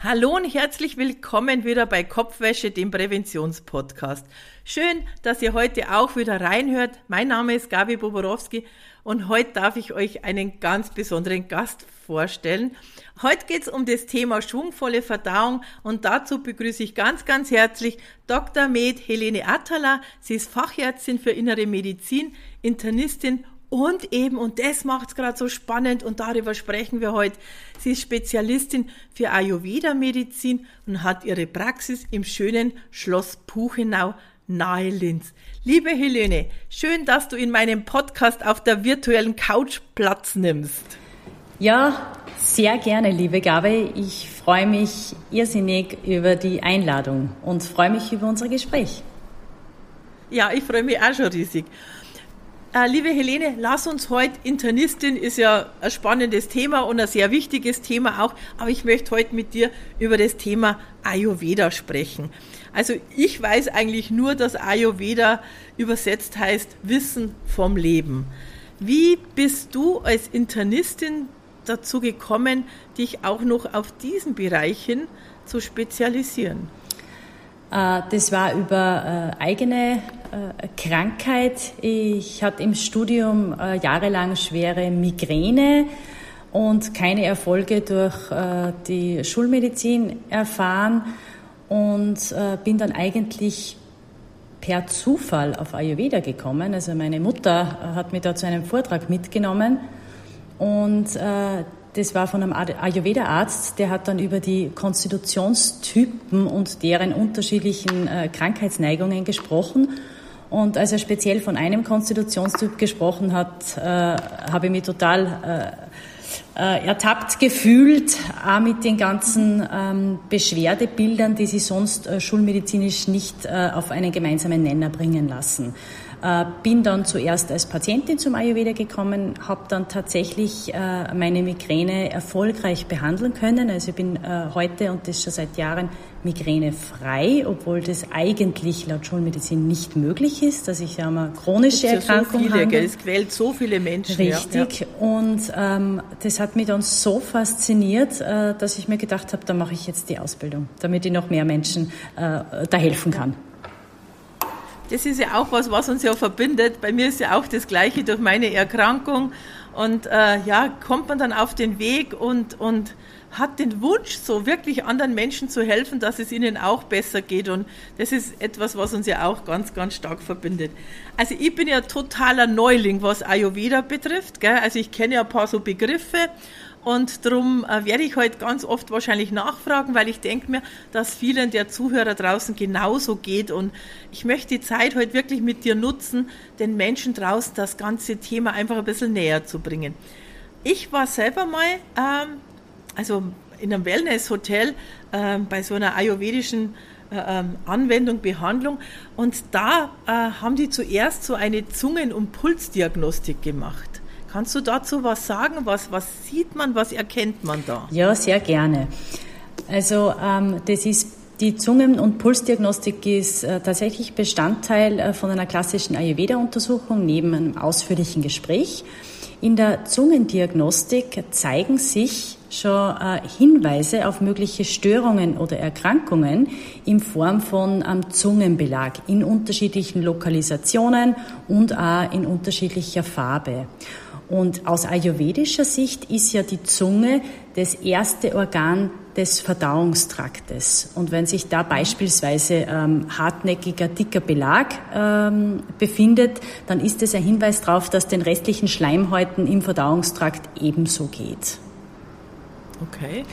Hallo und herzlich willkommen wieder bei Kopfwäsche, dem Präventionspodcast. Schön, dass ihr heute auch wieder reinhört. Mein Name ist Gabi Boborowski und heute darf ich euch einen ganz besonderen Gast vorstellen. Heute geht es um das Thema schwungvolle Verdauung und dazu begrüße ich ganz, ganz herzlich Dr. Med Helene Attala. Sie ist Fachärztin für Innere Medizin, Internistin und eben, und das macht es gerade so spannend und darüber sprechen wir heute, sie ist Spezialistin für Ayurveda-Medizin und hat ihre Praxis im schönen Schloss Puchenau nahe Linz. Liebe Helene, schön, dass du in meinem Podcast auf der virtuellen Couch Platz nimmst. Ja, sehr gerne, liebe Gabe. Ich freue mich irrsinnig über die Einladung und freue mich über unser Gespräch. Ja, ich freue mich auch schon riesig. Äh, liebe Helene, lass uns heute, Internistin ist ja ein spannendes Thema und ein sehr wichtiges Thema auch, aber ich möchte heute mit dir über das Thema Ayurveda sprechen. Also ich weiß eigentlich nur, dass Ayurveda übersetzt heißt Wissen vom Leben. Wie bist du als Internistin dazu gekommen, dich auch noch auf diesen Bereich hin zu spezialisieren? Äh, das war über äh, eigene äh, Krankheit. Ich hatte im Studium jahrelang schwere Migräne und keine Erfolge durch die Schulmedizin erfahren und bin dann eigentlich per Zufall auf Ayurveda gekommen. Also meine Mutter hat mich da zu einem Vortrag mitgenommen und das war von einem Ayurveda-Arzt, der hat dann über die Konstitutionstypen und deren unterschiedlichen äh, Krankheitsneigungen gesprochen. Und als er speziell von einem Konstitutionstyp gesprochen hat, äh, habe ich mich total äh, äh, ertappt gefühlt, auch mit den ganzen ähm, Beschwerdebildern, die sie sonst äh, schulmedizinisch nicht äh, auf einen gemeinsamen Nenner bringen lassen. Äh, bin dann zuerst als Patientin zum Ayurveda gekommen, habe dann tatsächlich äh, meine Migräne erfolgreich behandeln können. Also ich bin äh, heute und das schon seit Jahren migränefrei, obwohl das eigentlich laut Schulmedizin nicht möglich ist, dass ich eine chronische ja Erkrankung so viele, habe. Es quält so viele Menschen. Richtig. Ja. Und ähm, das hat mich dann so fasziniert, äh, dass ich mir gedacht habe, da mache ich jetzt die Ausbildung, damit ich noch mehr Menschen äh, da helfen kann das ist ja auch was, was uns ja verbindet. Bei mir ist ja auch das Gleiche durch meine Erkrankung. Und äh, ja, kommt man dann auf den Weg und, und hat den Wunsch, so wirklich anderen Menschen zu helfen, dass es ihnen auch besser geht. Und das ist etwas, was uns ja auch ganz, ganz stark verbindet. Also ich bin ja totaler Neuling, was Ayurveda betrifft. Gell? Also ich kenne ja ein paar so Begriffe und darum äh, werde ich heute ganz oft wahrscheinlich nachfragen, weil ich denke mir, dass vielen der Zuhörer draußen genauso geht. Und ich möchte die Zeit heute wirklich mit dir nutzen, den Menschen draußen das ganze Thema einfach ein bisschen näher zu bringen. Ich war selber mal, ähm, also in einem Wellness-Hotel äh, bei so einer ayurvedischen äh, ähm, Anwendung, Behandlung. Und da äh, haben die zuerst so eine Zungen- und Pulsdiagnostik gemacht. Kannst du dazu was sagen? Was, was sieht man, was erkennt man da? Ja, sehr gerne. Also ähm, das ist die Zungen- und Pulsdiagnostik ist äh, tatsächlich Bestandteil äh, von einer klassischen Ayurveda-Untersuchung neben einem ausführlichen Gespräch. In der Zungendiagnostik zeigen sich schon äh, Hinweise auf mögliche Störungen oder Erkrankungen in Form von ähm, Zungenbelag in unterschiedlichen Lokalisationen und auch in unterschiedlicher Farbe. Und aus ayurvedischer Sicht ist ja die Zunge das erste Organ des Verdauungstraktes. Und wenn sich da beispielsweise ähm, hartnäckiger, dicker Belag ähm, befindet, dann ist es ein Hinweis darauf, dass den restlichen Schleimhäuten im Verdauungstrakt ebenso geht. Okay.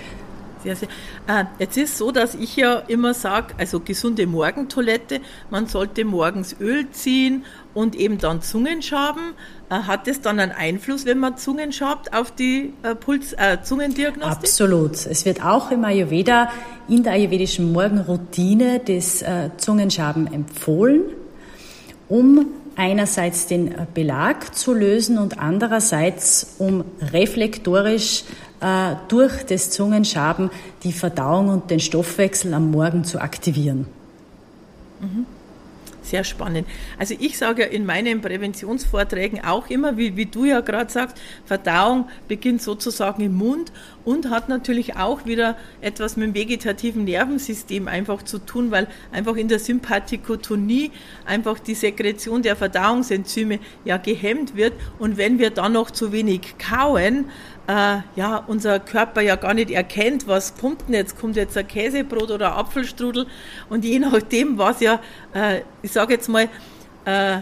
Sehr, sehr. Äh, jetzt ist so, dass ich ja immer sage, also gesunde Morgentoilette, man sollte morgens Öl ziehen und eben dann Zungenschaben. Äh, hat das dann einen Einfluss, wenn man Zungen schabt, auf die äh, Puls, äh, Zungendiagnostik? Absolut. Es wird auch im Ayurveda in der ayurvedischen Morgenroutine des äh, Zungenschaben empfohlen, um einerseits den Belag zu lösen und andererseits um reflektorisch äh, durch das Zungenschaben die Verdauung und den Stoffwechsel am Morgen zu aktivieren. Mhm. Sehr spannend. Also ich sage ja in meinen Präventionsvorträgen auch immer, wie, wie du ja gerade sagst, Verdauung beginnt sozusagen im Mund und hat natürlich auch wieder etwas mit dem vegetativen Nervensystem einfach zu tun, weil einfach in der Sympathikotonie einfach die Sekretion der Verdauungsenzyme ja gehemmt wird und wenn wir dann noch zu wenig kauen, äh, ja, unser Körper ja gar nicht erkennt, was kommt denn jetzt? Kommt jetzt ein Käsebrot oder ein Apfelstrudel? Und je nachdem, was ja, äh, ich sage jetzt mal, äh,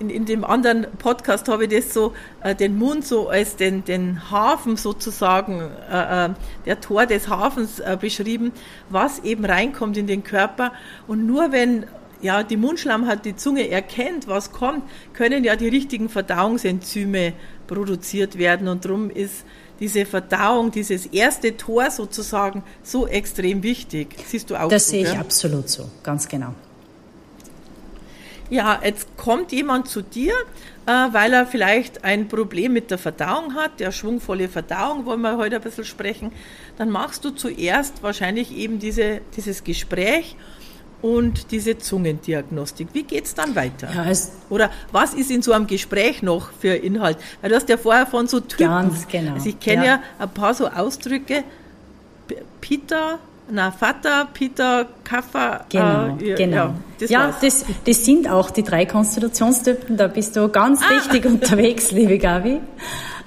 in, in dem anderen Podcast habe ich das so, äh, den Mund so als den, den Hafen sozusagen, äh, äh der Tor des Hafens äh, beschrieben, was eben reinkommt in den Körper. Und nur wenn ja, die Mundschleimhaut die Zunge erkennt, was kommt, können ja die richtigen Verdauungsenzyme produziert werden. Und darum ist diese Verdauung, dieses erste Tor sozusagen so extrem wichtig. Siehst du auch Das so, sehe ich ja? absolut so, ganz genau. Ja, jetzt kommt jemand zu dir, äh, weil er vielleicht ein Problem mit der Verdauung hat, der schwungvolle Verdauung, wollen wir heute ein bisschen sprechen. Dann machst du zuerst wahrscheinlich eben diese, dieses Gespräch und diese Zungendiagnostik. Wie geht es dann weiter? Ja, Oder was ist in so einem Gespräch noch für Inhalt? Weil du hast ja vorher von so Typen. Ganz genau. Also ich kenne ja. ja. ein paar so Ausdrücke. Peter, na, Vater, Peter, Kaffer. Genau, äh, genau. Ja, das, ja das, das, sind auch die drei Konstitutionstypen. Da bist du ganz ah. richtig unterwegs, liebe Gabi.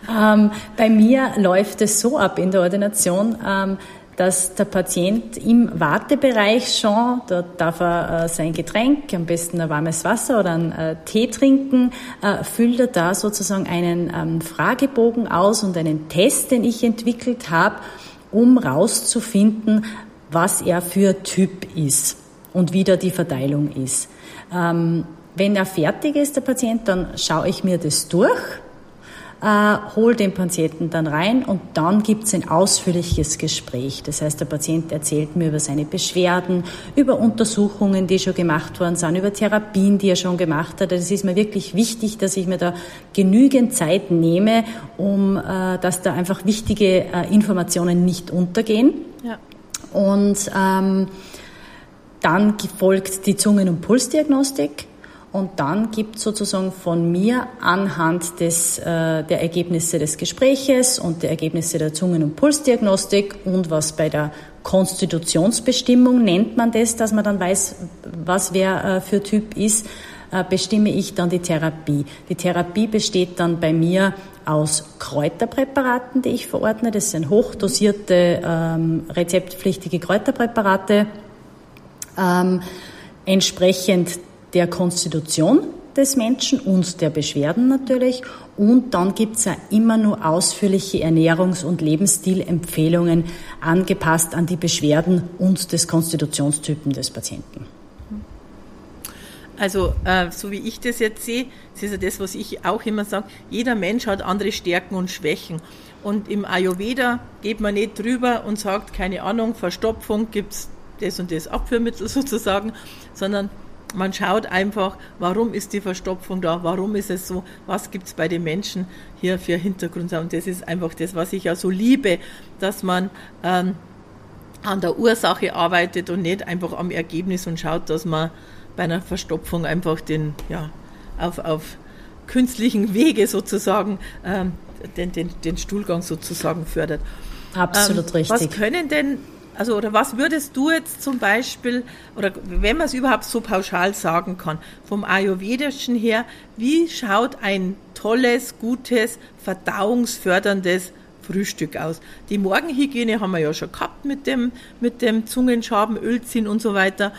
Ähm, bei mir läuft es so ab in der Ordination, ähm, dass der Patient im Wartebereich schon, dort darf er äh, sein Getränk, am besten ein warmes Wasser oder einen äh, Tee trinken, äh, füllt er da sozusagen einen ähm, Fragebogen aus und einen Test, den ich entwickelt habe, um rauszufinden, was er für Typ ist und wie da die Verteilung ist. Ähm, wenn er fertig ist, der Patient, dann schaue ich mir das durch äh, hol den Patienten dann rein und dann gibt's ein ausführliches Gespräch. Das heißt, der Patient erzählt mir über seine Beschwerden, über Untersuchungen, die schon gemacht worden sind, über Therapien, die er schon gemacht hat. Es ist mir wirklich wichtig, dass ich mir da genügend Zeit nehme, um äh, dass da einfach wichtige äh, Informationen nicht untergehen. Ja. Und ähm, dann folgt die Zungen- und Pulsdiagnostik. Und dann gibt sozusagen von mir anhand des, äh, der Ergebnisse des Gespräches und der Ergebnisse der Zungen- und Pulsdiagnostik und was bei der Konstitutionsbestimmung nennt man das, dass man dann weiß, was wer äh, für Typ ist, äh, bestimme ich dann die Therapie. Die Therapie besteht dann bei mir aus Kräuterpräparaten, die ich verordne. Das sind hochdosierte, ähm, rezeptpflichtige Kräuterpräparate. Ähm, entsprechend der Konstitution des Menschen und der Beschwerden natürlich. Und dann gibt's ja immer nur ausführliche Ernährungs- und Lebensstilempfehlungen angepasst an die Beschwerden und des Konstitutionstypen des Patienten. Also, äh, so wie ich das jetzt sehe, das ist ja das, was ich auch immer sage, jeder Mensch hat andere Stärken und Schwächen. Und im Ayurveda geht man nicht drüber und sagt, keine Ahnung, Verstopfung gibt's das und das Abführmittel sozusagen, sondern man schaut einfach, warum ist die Verstopfung da, warum ist es so, was gibt es bei den Menschen hier für Hintergrund. Und das ist einfach das, was ich ja so liebe, dass man ähm, an der Ursache arbeitet und nicht einfach am Ergebnis und schaut, dass man bei einer Verstopfung einfach den, ja, auf, auf künstlichen Wege sozusagen ähm, den, den, den Stuhlgang sozusagen fördert. Absolut ähm, richtig. Was können denn also, oder was würdest du jetzt zum Beispiel, oder wenn man es überhaupt so pauschal sagen kann, vom Ayurvedischen her, wie schaut ein tolles, gutes, verdauungsförderndes Frühstück aus? Die Morgenhygiene haben wir ja schon gehabt mit dem, mit dem Zungenschaben, Ölziehen und so weiter.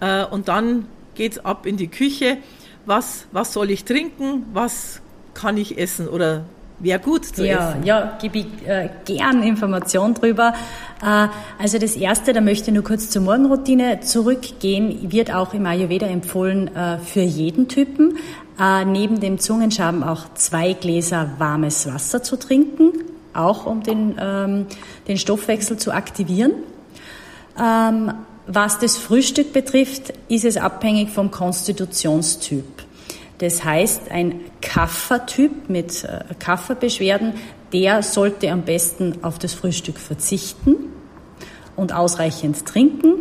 Äh, und dann geht es ab in die Küche. Was, was soll ich trinken? Was kann ich essen? Oder Wäre gut zu ja, essen. Ja, gebe ich äh, gern Information drüber. Äh, also das Erste, da möchte ich nur kurz zur Morgenroutine zurückgehen, wird auch im Ayurveda empfohlen äh, für jeden Typen. Äh, neben dem Zungenschaben auch zwei Gläser warmes Wasser zu trinken, auch um den, ähm, den Stoffwechsel zu aktivieren. Ähm, was das Frühstück betrifft, ist es abhängig vom Konstitutionstyp. Das heißt, ein Kaffertyp mit äh, Kafferbeschwerden, der sollte am besten auf das Frühstück verzichten und ausreichend trinken.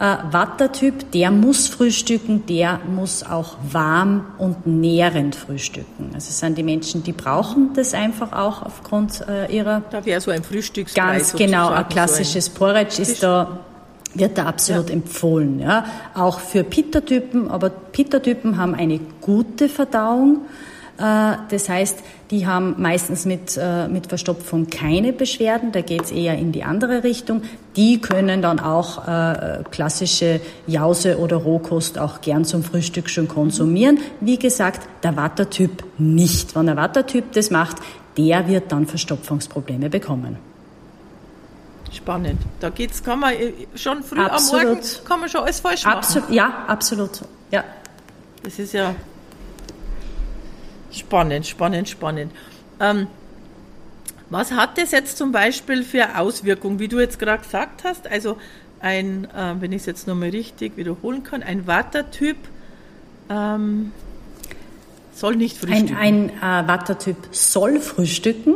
Äh, Wattertyp, der muss frühstücken, der muss auch warm und nährend frühstücken. Also es sind die Menschen, die brauchen das einfach auch aufgrund äh, ihrer... Da wäre so ein Frühstücksbrei Ganz genau, ein klassisches so ein Porridge ist da wird da absolut ja. empfohlen. Ja. Auch für Pitta-Typen, aber Pitta-Typen haben eine gute Verdauung. Äh, das heißt, die haben meistens mit, äh, mit Verstopfung keine Beschwerden, da geht es eher in die andere Richtung. Die können dann auch äh, klassische Jause oder Rohkost auch gern zum Frühstück schon konsumieren. Wie gesagt, der Wattertyp nicht. Wenn der Wattertyp das macht, der wird dann Verstopfungsprobleme bekommen. Spannend. Da geht's, kann man schon früh absolut. am Morgen kann man schon alles falsch machen. Absolut, ja, absolut. Ja. Das ist ja Spannend, spannend, spannend. Ähm, was hat das jetzt zum Beispiel für Auswirkungen, wie du jetzt gerade gesagt hast? Also ein, äh, wenn ich es jetzt nochmal richtig wiederholen kann, ein Wattertyp ähm, soll nicht frühstücken. Ein, ein äh, Wattertyp soll frühstücken.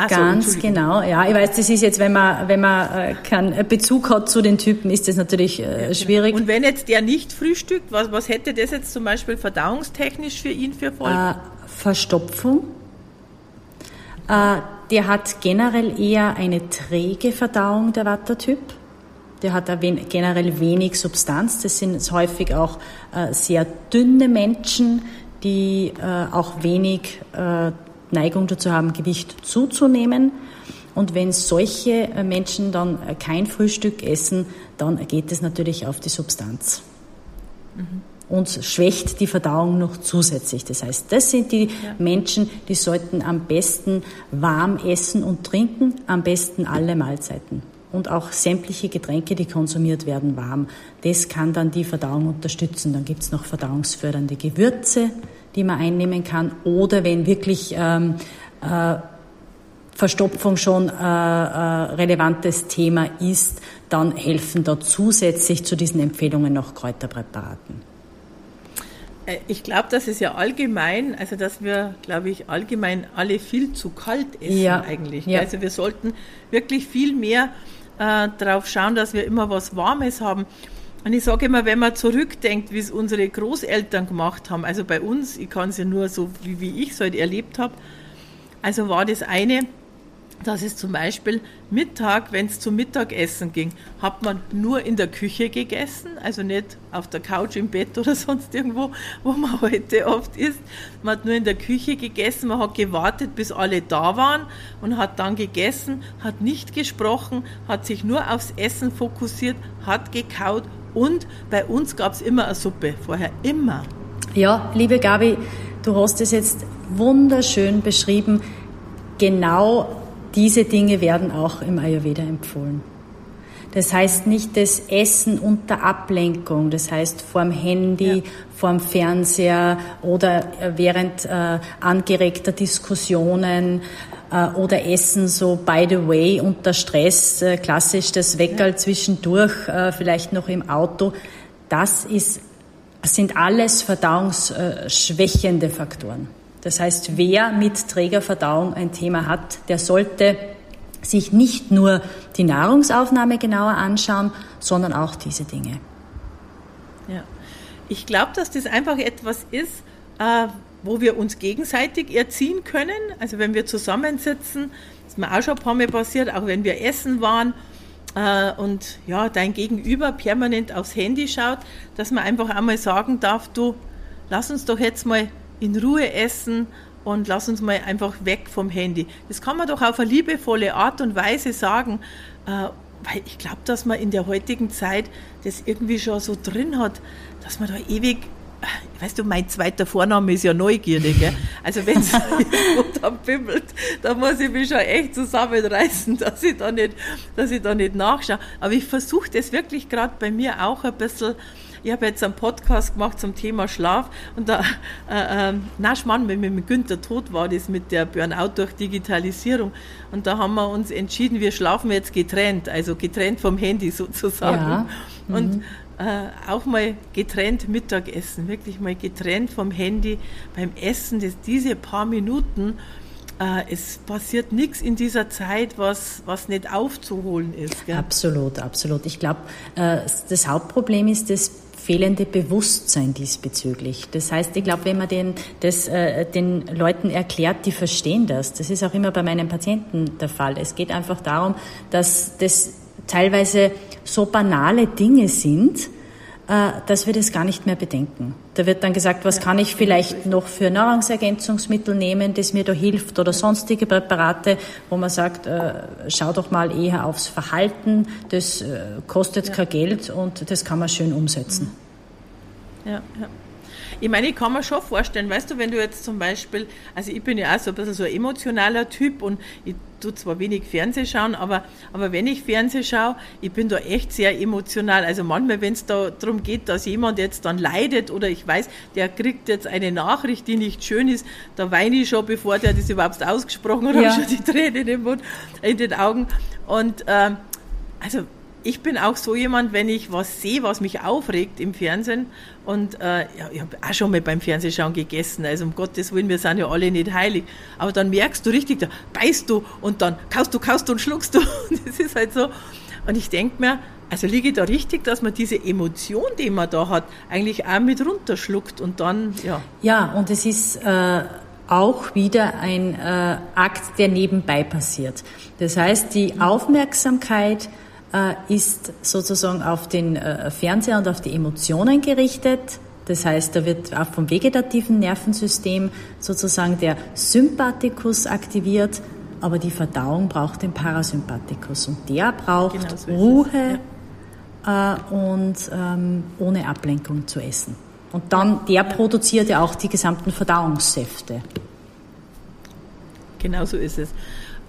Ach Ganz so, genau, ja. Ich weiß, das ist jetzt, wenn man, wenn man äh, keinen Bezug hat zu den Typen, ist das natürlich äh, ja, genau. schwierig. Und wenn jetzt der nicht frühstückt, was, was hätte das jetzt zum Beispiel verdauungstechnisch für ihn für Folgen? Äh, Verstopfung. Äh, der hat generell eher eine träge Verdauung, der Wattertyp. Der hat generell wenig Substanz. Das sind häufig auch äh, sehr dünne Menschen, die äh, auch wenig Neigung dazu haben, Gewicht zuzunehmen. Und wenn solche Menschen dann kein Frühstück essen, dann geht es natürlich auf die Substanz. Mhm und schwächt die Verdauung noch zusätzlich. Das heißt, das sind die ja. Menschen, die sollten am besten warm essen und trinken, am besten alle Mahlzeiten. Und auch sämtliche Getränke, die konsumiert werden, warm. Das kann dann die Verdauung unterstützen. Dann gibt's noch verdauungsfördernde Gewürze, die man einnehmen kann. Oder wenn wirklich ähm, äh, Verstopfung schon äh, äh, relevantes Thema ist, dann helfen da zusätzlich zu diesen Empfehlungen noch Kräuterpräparaten. Äh, ich glaube, das ist ja allgemein, also dass wir, glaube ich, allgemein alle viel zu kalt essen ja. eigentlich. Ja. Also wir sollten wirklich viel mehr äh, darauf schauen, dass wir immer was Warmes haben. Und ich sage immer, wenn man zurückdenkt, wie es unsere Großeltern gemacht haben, also bei uns, ich kann es ja nur so, wie, wie ich es halt erlebt habe, also war das eine, dass es zum Beispiel Mittag, wenn es zum Mittagessen ging, hat man nur in der Küche gegessen, also nicht auf der Couch im Bett oder sonst irgendwo, wo man heute oft ist. Man hat nur in der Küche gegessen, man hat gewartet, bis alle da waren und hat dann gegessen, hat nicht gesprochen, hat sich nur aufs Essen fokussiert, hat gekaut und bei uns gab es immer eine Suppe, vorher immer. Ja, liebe Gabi, du hast es jetzt wunderschön beschrieben. Genau diese Dinge werden auch im Ayurveda empfohlen. Das heißt nicht das Essen unter Ablenkung, das heißt vorm Handy, ja. vorm Fernseher oder äh, während äh, angeregter Diskussionen oder Essen so by the way unter Stress, äh, klassisch das Weckerl zwischendurch, äh, vielleicht noch im Auto. Das ist, sind alles verdauungsschwächende Faktoren. Das heißt, wer mit Trägerverdauung ein Thema hat, der sollte sich nicht nur die Nahrungsaufnahme genauer anschauen, sondern auch diese Dinge. Ja, ich glaube, dass das einfach etwas ist, äh, wo wir uns gegenseitig erziehen können. Also wenn wir zusammensitzen, das ist mir auch schon ein paar Mal passiert, auch wenn wir essen waren äh, und ja, dein Gegenüber permanent aufs Handy schaut, dass man einfach einmal sagen darf, du, lass uns doch jetzt mal in Ruhe essen und lass uns mal einfach weg vom Handy. Das kann man doch auf eine liebevolle Art und Weise sagen, äh, weil ich glaube, dass man in der heutigen Zeit das irgendwie schon so drin hat, dass man da ewig Weißt du, mein zweiter Vorname ist ja Neugierde, gell? Also wenn es zusammenbimmelt, da muss ich mich schon echt zusammenreißen, dass ich da nicht, dass ich da nicht nachschaue. Aber ich versuche das wirklich gerade bei mir auch ein bisschen, ich habe jetzt einen Podcast gemacht zum Thema Schlaf und da, äh, äh, na Schmarrn, wenn mit Günther tot war, das mit der Burnout durch Digitalisierung und da haben wir uns entschieden, wir schlafen jetzt getrennt, also getrennt vom Handy sozusagen. Ja. Mhm. Und äh, auch mal getrennt Mittagessen, wirklich mal getrennt vom Handy beim Essen, das, diese paar Minuten, äh, es passiert nichts in dieser Zeit, was, was nicht aufzuholen ist. Gell? Absolut, absolut. Ich glaube, äh, das Hauptproblem ist das fehlende Bewusstsein diesbezüglich. Das heißt, ich glaube, wenn man den, das, äh, den Leuten erklärt, die verstehen das. Das ist auch immer bei meinen Patienten der Fall. Es geht einfach darum, dass das teilweise so banale Dinge sind, äh, dass wir das gar nicht mehr bedenken. Da wird dann gesagt, was kann ich vielleicht noch für Nahrungsergänzungsmittel nehmen, das mir da hilft oder sonstige Präparate, wo man sagt, äh, schau doch mal eher aufs Verhalten, das äh, kostet ja. kein Geld und das kann man schön umsetzen. Ja, ja. Ich meine, ich kann mir schon vorstellen, weißt du, wenn du jetzt zum Beispiel, also ich bin ja auch so ein bisschen so ein emotionaler Typ und ich tue zwar wenig Fernseh schauen, aber, aber wenn ich Fernseh schaue, ich bin da echt sehr emotional. Also manchmal, wenn es da darum geht, dass jemand jetzt dann leidet oder ich weiß, der kriegt jetzt eine Nachricht, die nicht schön ist, da weine ich schon, bevor der das überhaupt ausgesprochen hat, ja. habe schon die Tränen im Mund, in den Augen. Und ähm, also ich bin auch so jemand, wenn ich was sehe, was mich aufregt im Fernsehen und äh, ja, ich habe auch schon mal beim Fernsehschauen gegessen, also um Gottes Willen, wir sind ja alle nicht heilig, aber dann merkst du richtig, da beißt du und dann kaust du, kaust du und schluckst du das ist halt so und ich denke mir, also liege da richtig, dass man diese Emotion, die man da hat, eigentlich auch mit runterschluckt und dann, ja. Ja, und es ist... Äh auch wieder ein äh, Akt, der nebenbei passiert. Das heißt, die Aufmerksamkeit ist sozusagen auf den äh, Fernseher und auf die Emotionen gerichtet. Das heißt, da wird auch vom vegetativen Nervensystem sozusagen der Sympathikus aktiviert, aber die Verdauung braucht den Parasympathikus und der braucht genau so Ruhe ja. äh, und ähm, ohne Ablenkung zu essen. Und dann, der produziert ja auch die gesamten Verdauungssäfte. Genau so ist es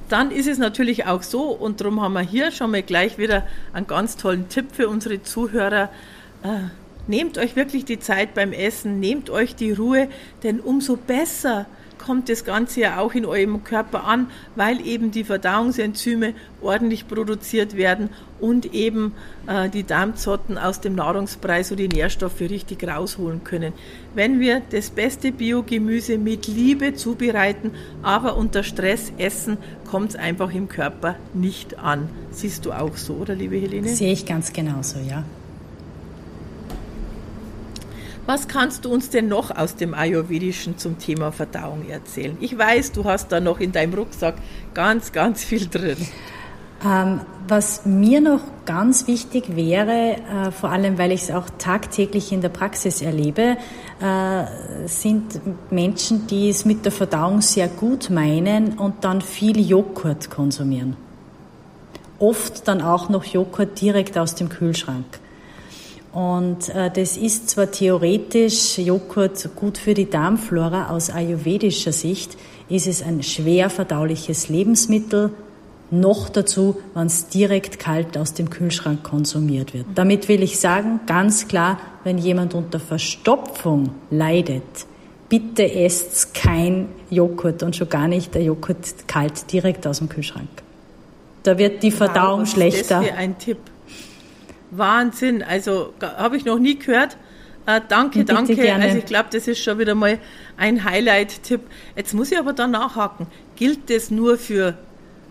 dann ist es natürlich auch so, und darum haben wir hier schon mal gleich wieder einen ganz tollen Tipp für unsere Zuhörer. Äh, nehmt euch wirklich die Zeit beim Essen, nehmt euch die Ruhe, denn umso besser kommt das Ganze ja auch in eurem Körper an, weil eben die Verdauungsenzyme ordentlich produziert werden und eben äh, die Darmzotten aus dem Nahrungsbrei so die Nährstoffe richtig rausholen können. Wenn wir das beste Biogemüse mit Liebe zubereiten, aber unter Stress essen, kommt es einfach im Körper nicht an. Siehst du auch so, oder liebe Helene? Sehe ich ganz genauso, ja. Was kannst du uns denn noch aus dem Ayurvedischen zum Thema Verdauung erzählen? Ich weiß, du hast da noch in deinem Rucksack ganz, ganz viel drin. Ähm, was mir noch ganz wichtig wäre, äh, vor allem weil ich es auch tagtäglich in der Praxis erlebe, äh, sind Menschen, die es mit der Verdauung sehr gut meinen und dann viel Joghurt konsumieren. Oft dann auch noch Joghurt direkt aus dem Kühlschrank. Und äh, das ist zwar theoretisch Joghurt gut für die Darmflora, aus ayurvedischer Sicht ist es ein schwer verdauliches Lebensmittel, noch dazu, wenn es direkt kalt aus dem Kühlschrank konsumiert wird. Damit will ich sagen, ganz klar, wenn jemand unter Verstopfung leidet, bitte esst kein Joghurt und schon gar nicht der Joghurt kalt direkt aus dem Kühlschrank. Da wird die Verdauung wow, schlechter. Das ist ein Tipp. Wahnsinn. Also habe ich noch nie gehört. Äh, danke, Bitte danke. Gerne. Also ich glaube, das ist schon wieder mal ein Highlight-Tipp. Jetzt muss ich aber da nachhaken. Gilt das nur für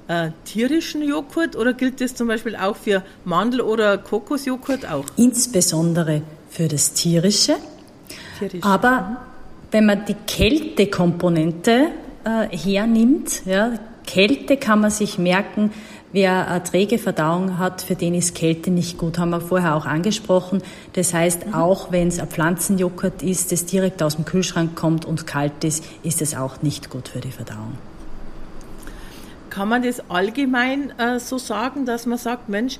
äh, tierischen Joghurt oder gilt das zum Beispiel auch für Mandel- oder Kokosjoghurt auch? Insbesondere für das tierische. Tierisch. Aber mhm. wenn man die Kältekomponente äh, hernimmt, ja, Kälte kann man sich merken, Wer eine träge Verdauung hat, für den ist Kälte nicht gut, haben wir vorher auch angesprochen. Das heißt, mhm. auch wenn es ein Pflanzenjoghurt ist, das direkt aus dem Kühlschrank kommt und kalt ist, ist es auch nicht gut für die Verdauung. Kann man das allgemein äh, so sagen, dass man sagt, Mensch,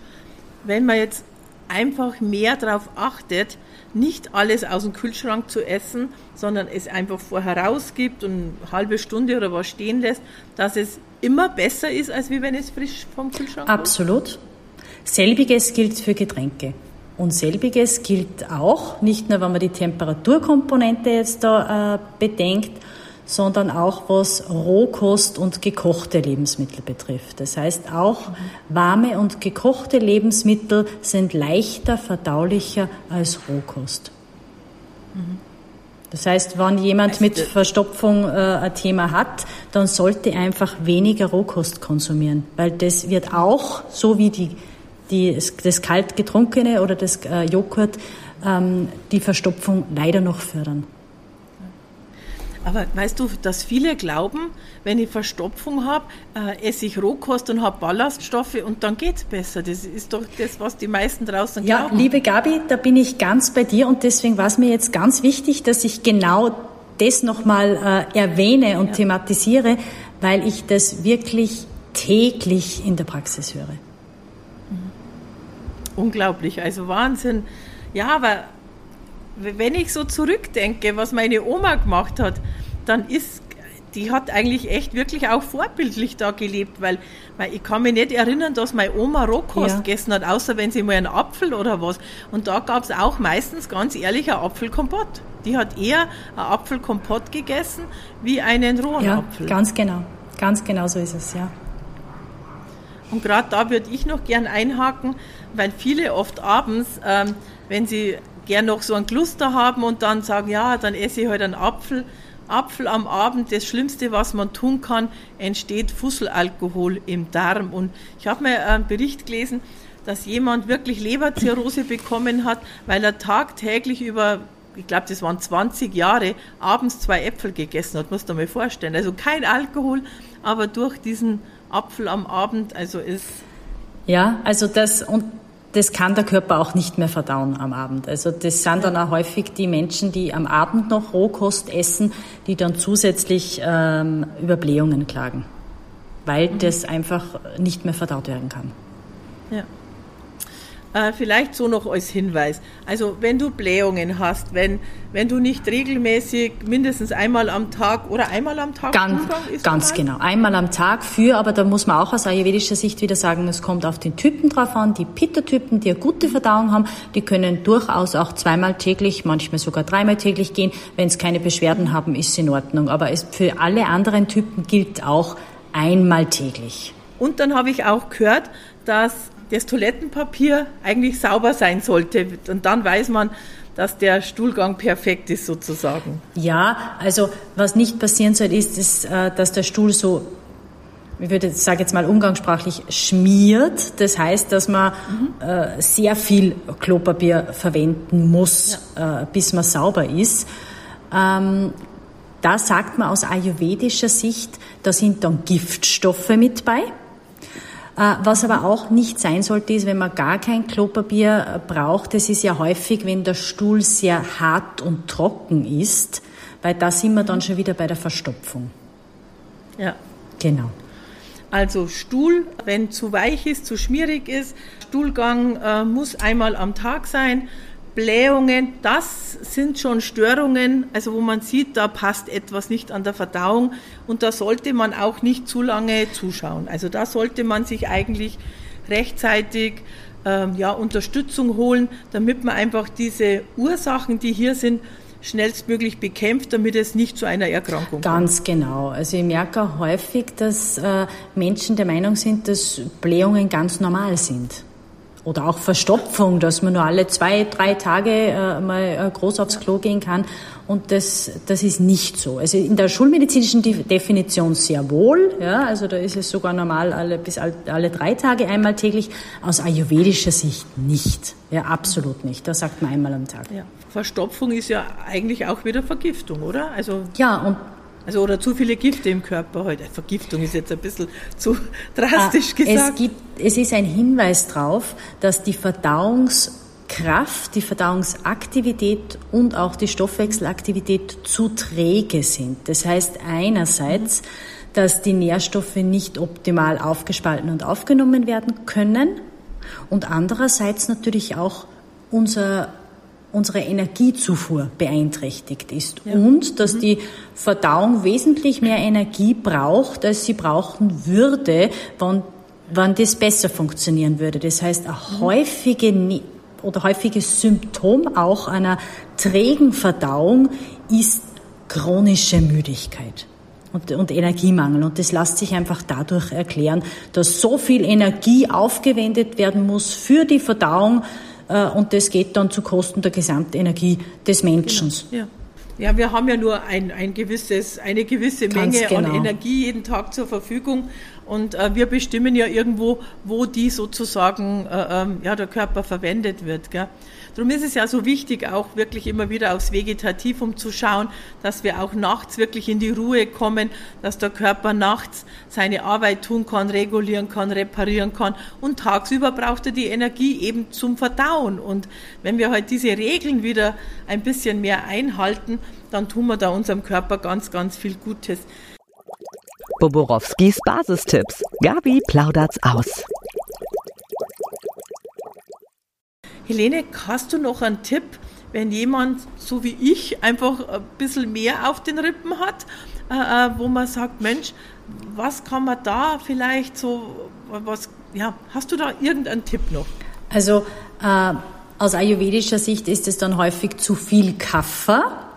wenn man jetzt einfach mehr darauf achtet, nicht alles aus dem Kühlschrank zu essen, sondern es einfach vorher rausgibt und eine halbe Stunde oder was stehen lässt, dass es immer besser ist, als wie wenn es frisch vom Kühlschrank kommt? Absolut. Selbiges gilt für Getränke. Und selbiges gilt auch, nicht nur wenn man die Temperaturkomponente jetzt da äh, bedenkt, sondern auch was Rohkost und gekochte Lebensmittel betrifft. Das heißt, auch warme und gekochte Lebensmittel sind leichter verdaulicher als Rohkost. Das heißt, wenn jemand mit Verstopfung äh, ein Thema hat, dann sollte einfach weniger Rohkost konsumieren, weil das wird auch, so wie die, die, das kalt getrunkene oder das äh, Joghurt, ähm, die Verstopfung leider noch fördern. Aber weißt du, dass viele glauben, wenn ich Verstopfung habe, äh, esse ich Rohkost und habe Ballaststoffe und dann geht es besser. Das ist doch das, was die meisten draußen ja, glauben. Ja, liebe Gabi, da bin ich ganz bei dir und deswegen war es mir jetzt ganz wichtig, dass ich genau das nochmal äh, erwähne und ja. thematisiere, weil ich das wirklich täglich in der Praxis höre. Mhm. Unglaublich, also Wahnsinn. Ja, aber wenn ich so zurückdenke, was meine Oma gemacht hat, dann ist, die hat eigentlich echt wirklich auch vorbildlich da gelebt, weil, weil ich kann mich nicht erinnern, dass meine Oma Rohkost ja. gegessen hat, außer wenn sie mal einen Apfel oder was. Und da gab es auch meistens ganz ehrlich einen Apfelkompott. Die hat eher einen Apfelkompott gegessen wie einen rohen ja, Apfel. Ganz genau, ganz genau so ist es, ja. Und gerade da würde ich noch gern einhaken, weil viele oft abends, ähm, wenn sie gern noch so ein Cluster haben und dann sagen, ja, dann esse ich heute halt einen Apfel. Apfel am Abend, das Schlimmste, was man tun kann, entsteht Fusselalkohol im Darm. Und ich habe mir einen Bericht gelesen, dass jemand wirklich Leberzirrhose bekommen hat, weil er tagtäglich über, ich glaube, das waren 20 Jahre, abends zwei Äpfel gegessen hat. Musst du mal vorstellen. Also kein Alkohol, aber durch diesen Apfel am Abend, also ist. Ja, also das, und das kann der Körper auch nicht mehr verdauen am Abend. Also das sind dann auch häufig die Menschen, die am Abend noch Rohkost essen, die dann zusätzlich ähm, über Blähungen klagen, weil mhm. das einfach nicht mehr verdaut werden kann. Ja. Äh, vielleicht so noch als Hinweis. Also wenn du Blähungen hast, wenn, wenn du nicht regelmäßig mindestens einmal am Tag oder einmal am Tag Ganz, ganz genau. Einmal am Tag für, aber da muss man auch aus ayurvedischer Sicht wieder sagen, es kommt auf den Typen drauf an. Die Pitta-Typen, die eine gute Verdauung haben, die können durchaus auch zweimal täglich, manchmal sogar dreimal täglich gehen. Wenn es keine Beschwerden haben, ist es in Ordnung. Aber es, für alle anderen Typen gilt auch einmal täglich. Und dann habe ich auch gehört, dass das Toilettenpapier eigentlich sauber sein sollte. Und dann weiß man, dass der Stuhlgang perfekt ist sozusagen. Ja, also was nicht passieren soll, ist, ist äh, dass der Stuhl so, ich würde sage jetzt mal umgangssprachlich, schmiert. Das heißt, dass man mhm. sehr viel Klopapier verwenden muss, ja. Äh, bis man sauber ist. Ähm, da sagt man aus ayurvedischer Sicht, da sind dann Giftstoffe mit bei. Äh, was aber auch nicht sein sollte, ist, wenn man gar kein Klopapier äh, braucht. Das ist ja häufig, wenn der Stuhl sehr hart und trocken ist, weil da sind wir dann schon wieder bei der Verstopfung. Ja. Genau. Also Stuhl, wenn zu weich ist, zu schmierig ist, Stuhlgang äh, muss einmal am Tag sein. Blähungen, das sind schon Störungen, also wo man sieht, da passt etwas nicht an der Verdauung und da sollte man auch nicht zu lange zuschauen. Also da sollte man sich eigentlich rechtzeitig ähm, ja, Unterstützung holen, damit man einfach diese Ursachen, die hier sind, schnellstmöglich bekämpft, damit es nicht zu einer Erkrankung kommt. Ganz genau. Also ich merke häufig, dass äh, Menschen der Meinung sind, dass Blähungen ganz normal sind oder auch Verstopfung, dass man nur alle zwei, drei Tage äh, mal äh, groß aufs Klo gehen kann. Und das, das ist nicht so. Also in der schulmedizinischen Definition sehr wohl. Ja, also da ist es sogar normal alle, bis alle drei Tage einmal täglich. Aus ayurvedischer Sicht nicht. Ja, absolut nicht. Da sagt man einmal am Tag. Ja. Verstopfung ist ja eigentlich auch wieder Vergiftung, oder? Also ja, und also oder zu viele Gifte im Körper heute. Vergiftung ist jetzt ein bisschen zu drastisch ah, gesagt. Es, gibt, es ist ein Hinweis darauf, dass die Verdauungskraft, die Verdauungsaktivität und auch die Stoffwechselaktivität zu träge sind. Das heißt einerseits, dass die Nährstoffe nicht optimal aufgespalten und aufgenommen werden können Und andererseits natürlich auch unser unsere Energiezufuhr beeinträchtigt ist ja. und dass mhm. die Verdauung wesentlich mehr Energie braucht, als sie brauchen würde, wann, wann das besser funktionieren würde. Das heißt, ein mhm. häufige oder häufiges Symptom auch einer trägen Verdauung ist chronische Müdigkeit und, und Energiemangel. Und das lässt sich einfach dadurch erklären, dass so viel Energie aufgewendet werden muss für die Verdauung, und das geht dann zu Kosten der Gesamtenergie des Menschen. Genau. Ja. Ja, wir haben ja nur ein, ein gewisses, eine gewisse Menge genau. an Energie jeden Tag zur Verfügung und äh, wir bestimmen ja irgendwo, wo die sozusagen äh, ähm, ja, der Körper verwendet wird. Gell? Darum ist es ja so wichtig, auch wirklich immer wieder aufs Vegetativum zu schauen, dass wir auch nachts wirklich in die Ruhe kommen, dass der Körper nachts seine Arbeit tun kann, regulieren kann, reparieren kann und tagsüber braucht er die Energie eben zum Verdauen. Und wenn wir halt diese Regeln wieder ein bisschen mehr einhalten, dann tun wir da unserem Körper ganz, ganz viel Gutes. Boborowskis Basistipps. Gabi plaudert's aus. Helene, hast du noch einen Tipp, wenn jemand, so wie ich, einfach ein bisschen mehr auf den Rippen hat, äh, äh wo man sagt, Mensch, was kann man da vielleicht so, was, ja, hast du da irgendeinen Tipp noch? Also, äh, aus ayurvedischer Sicht ist es dann häufig zu viel Kaffer,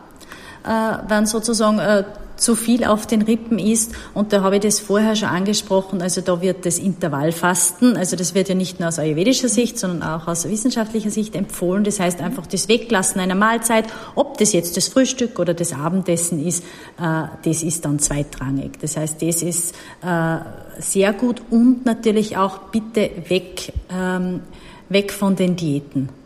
äh, wenn sozusagen äh, zu viel auf den Rippen ist. Und da habe ich das vorher schon angesprochen. Also da wird das Intervallfasten, also das wird ja nicht nur aus ayurvedischer Sicht, sondern auch aus wissenschaftlicher Sicht empfohlen. Das heißt einfach das Weglassen einer Mahlzeit, ob das jetzt das Frühstück oder das Abendessen ist, äh, das ist dann zweitrangig. Das heißt, das ist äh, sehr gut und natürlich auch bitte weg, ähm, weg von den Diäten.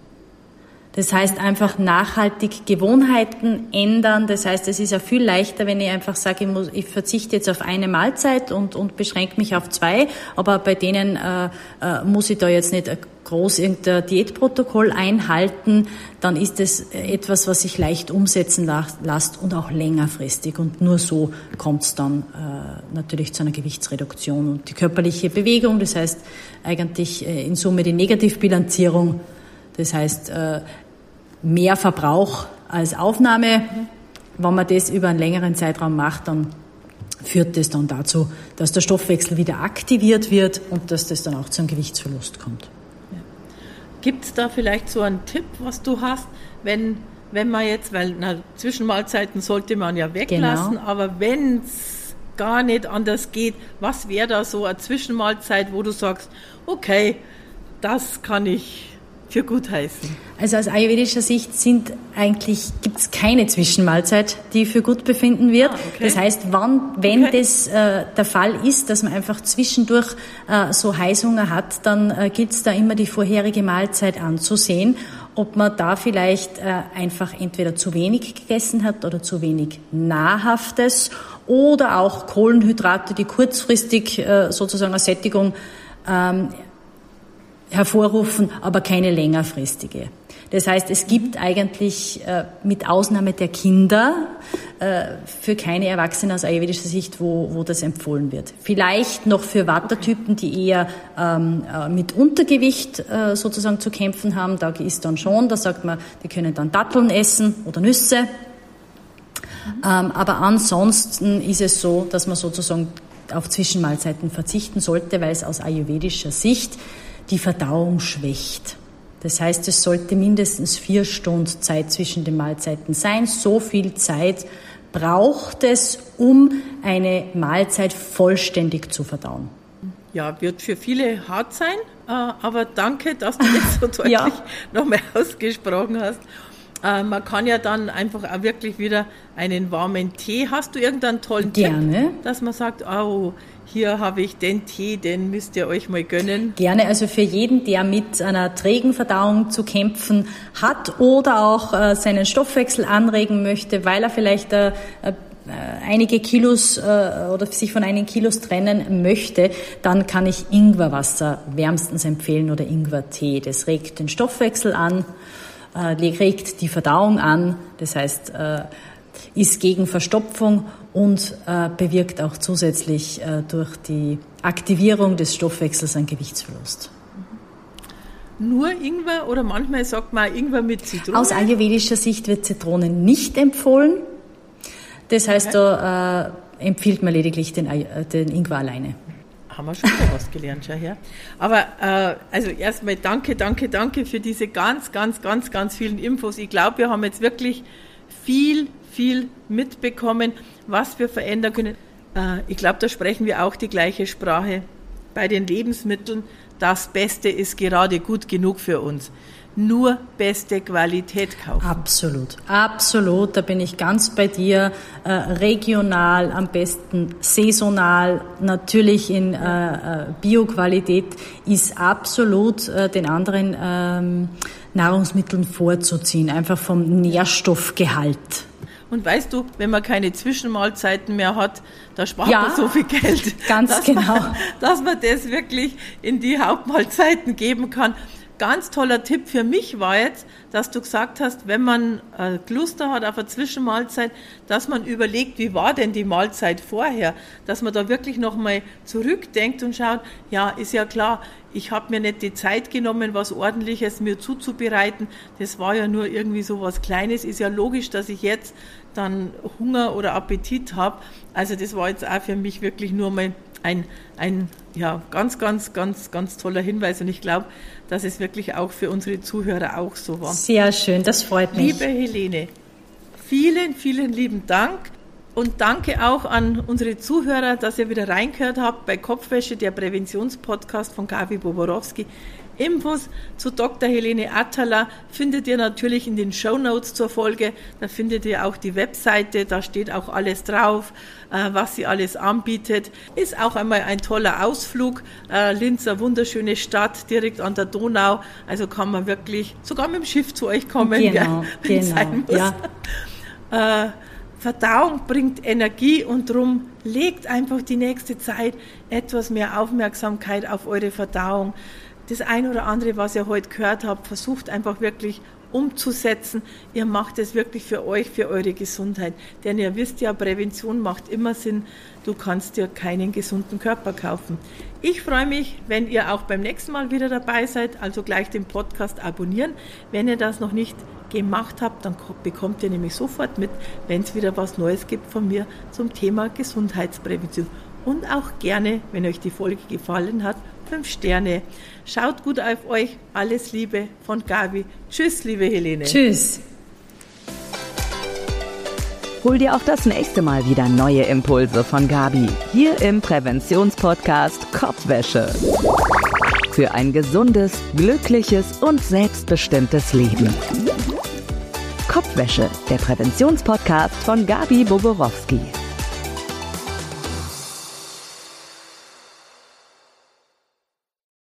Das heißt einfach nachhaltig Gewohnheiten ändern. Das heißt, es ist ja viel leichter, wenn ich einfach sage, ich, muss, ich verzichte jetzt auf eine Mahlzeit und, und beschränke mich auf zwei. Aber bei denen äh, äh, muss ich da jetzt nicht groß irgendein Diätprotokoll einhalten. Dann ist es etwas, was sich leicht umsetzen lässt und auch längerfristig. Und nur so kommt es dann äh, natürlich zu einer Gewichtsreduktion. Und die körperliche Bewegung, das heißt eigentlich äh, in Summe die Negativbilanzierung, das heißt, äh, mehr Verbrauch als Aufnahme. Wenn man das über einen längeren Zeitraum macht, dann führt das dann dazu, dass der Stoffwechsel wieder aktiviert wird und dass das dann auch zu einem Gewichtsverlust kommt. Gibt es da vielleicht so einen Tipp, was du hast, wenn, wenn man jetzt, weil na, Zwischenmahlzeiten sollte man ja weglassen, genau. aber wenn es gar nicht anders geht, was wäre da so eine Zwischenmahlzeit, wo du sagst, okay, das kann ich für gut heißen? Also aus ayurvedischer Sicht sind eigentlich gibt es keine Zwischenmahlzeit, die für gut befinden wird. Ah, okay. Das heißt, wann, wenn okay. das äh, der Fall ist, dass man einfach zwischendurch äh, so Heißhunger hat, dann äh, gilt es da immer die vorherige Mahlzeit anzusehen, ob man da vielleicht äh, einfach entweder zu wenig gegessen hat oder zu wenig Nahrhaftes oder auch Kohlenhydrate, die kurzfristig äh, sozusagen eine Sättigung ähm, hervorrufen, aber keine längerfristige. Das heißt, es gibt eigentlich äh, mit Ausnahme der Kinder äh, für keine Erwachsenen aus ayurvedischer Sicht, wo, wo das empfohlen wird. Vielleicht noch für Wattertypen, die eher ähm, äh, mit Untergewicht sozusagen zu kämpfen haben. Da ist dann schon, da sagt man, die können dann Datteln essen oder Nüsse. Ähm, aber ansonsten ist es so, dass man sozusagen auf Zwischenmahlzeiten verzichten sollte, weil es aus ayurvedischer Sicht die Verdauung schwächt. Das heißt, es sollte mindestens vier Stunden Zeit zwischen den Mahlzeiten sein. So viel Zeit braucht es, um eine Mahlzeit vollständig zu verdauen. Ja, wird für viele hart sein, äh, aber danke, dass du das so deutlich ja. nochmal ausgesprochen hast. Äh, man kann ja dann einfach auch wirklich wieder einen warmen Tee. Hast du irgendeinen tollen Gerne. Tipp, dass man sagt, oh, hier habe ich den Tee, den müsst ihr euch mal gönnen. Gerne, also für jeden, der mit einer trägen Verdauung zu kämpfen hat oder auch äh, seinen Stoffwechsel anregen möchte, weil er vielleicht äh, äh einige Kilos oder sich von einigen Kilos trennen möchte, dann kann ich Ingwerwasser wärmstens empfehlen oder Ingwertee. Das regt den Stoffwechsel an, regt die Verdauung an, das heißt, ist gegen Verstopfung und äh, bewirkt auch zusätzlich äh, durch die Aktivierung des Stoffwechsels einen Gewichtsverlust. nur Ingwer oder manchmal sagt man Ingwer mit Zitrone? Aus ayurvedischer Sicht wird Zitrone nicht empfohlen. Das heißt, okay. da äh, empfiehlt man lediglich den, äh, den Ingwer alleine haben wir schon wieder was gelernt, schau her. Aber äh, also erstmal danke, danke, danke für diese ganz, ganz, ganz, ganz vielen Infos. Ich glaube, wir haben jetzt wirklich viel, viel mitbekommen, was wir verändern können. Äh, ich glaube, da sprechen wir auch die gleiche Sprache. Bei den Lebensmitteln, das Beste ist gerade gut genug für uns nur beste Qualität kaufen. Absolut, absolut. Da bin ich ganz bei dir. Äh, regional, am besten saisonal, natürlich in äh, äh Bioqualität ist absolut äh, den anderen ähm, Nahrungsmitteln vorzuziehen, einfach vom Nährstoffgehalt. Und weißt du, wenn man keine Zwischenmahlzeiten mehr hat, da spart ja, man so viel Geld. Ganz dass genau. Man, dass man das wirklich in die Hauptmahlzeiten geben kann ganz toller Tipp für mich war jetzt, dass du gesagt hast, wenn man äh, Cluster hat auf eine Zwischenmahlzeit, dass man überlegt, wie war denn die Mahlzeit vorher, dass man da wirklich nochmal zurückdenkt und schaut, ja, ist ja klar, ich habe mir nicht die Zeit genommen, was ordentliches mir zuzubereiten. Das war ja nur irgendwie so was Kleines. Ist ja logisch, dass ich jetzt dann Hunger oder Appetit habe. Also das war jetzt auch für mich wirklich nur mal ein, ein ja, ganz, ganz, ganz, ganz toller Hinweis. Und ich glaube, dass es wirklich auch für unsere Zuhörer auch so war. Sehr schön, das freut mich. Liebe Helene, vielen, vielen lieben Dank. Und danke auch an unsere Zuhörer, dass ihr wieder reingehört habt bei Kopfwäsche, der Präventionspodcast von Gavi Boborowski. Infos zu Dr. Helene Attala findet ihr natürlich in den Show Notes zur Folge. Da findet ihr auch die Webseite, da steht auch alles drauf, äh, was sie alles anbietet. Ist auch einmal ein toller Ausflug. Äh, Linz, eine wunderschöne Stadt, direkt an der Donau. Also kann man wirklich sogar mit dem Schiff zu euch kommen, genau, wenn genau, sein muss. Ja. Äh, Verdauung bringt Energie und darum legt einfach die nächste Zeit etwas mehr Aufmerksamkeit auf eure Verdauung das ein oder andere, was ihr heute gehört habt, versucht einfach wirklich umzusetzen. Ihr macht es wirklich für euch, für eure Gesundheit. Denn ihr wisst ja, Prävention macht immer Sinn. Du kannst dir keinen gesunden Körper kaufen. Ich freue mich, wenn ihr auch beim nächsten Mal wieder dabei seid, also gleich den Podcast abonnieren. Wenn ihr das noch nicht gemacht habt, dann bekommt ihr nämlich sofort mit, wenn es wieder was Neues gibt von mir zum Thema Gesundheitsprävention. Und auch gerne, wenn euch die Folge gefallen hat, fünf Sterne. Schaut gut auf euch. Alles Liebe von Gabi. Tschüss, liebe Helene. Tschüss. Hol dir auch das nächste Mal wieder neue Impulse von Gabi. Hier im Präventionspodcast Kopfwäsche. Für ein gesundes, glückliches und selbstbestimmtes Leben. Kopfwäsche, der Präventionspodcast von Gabi Boborowski.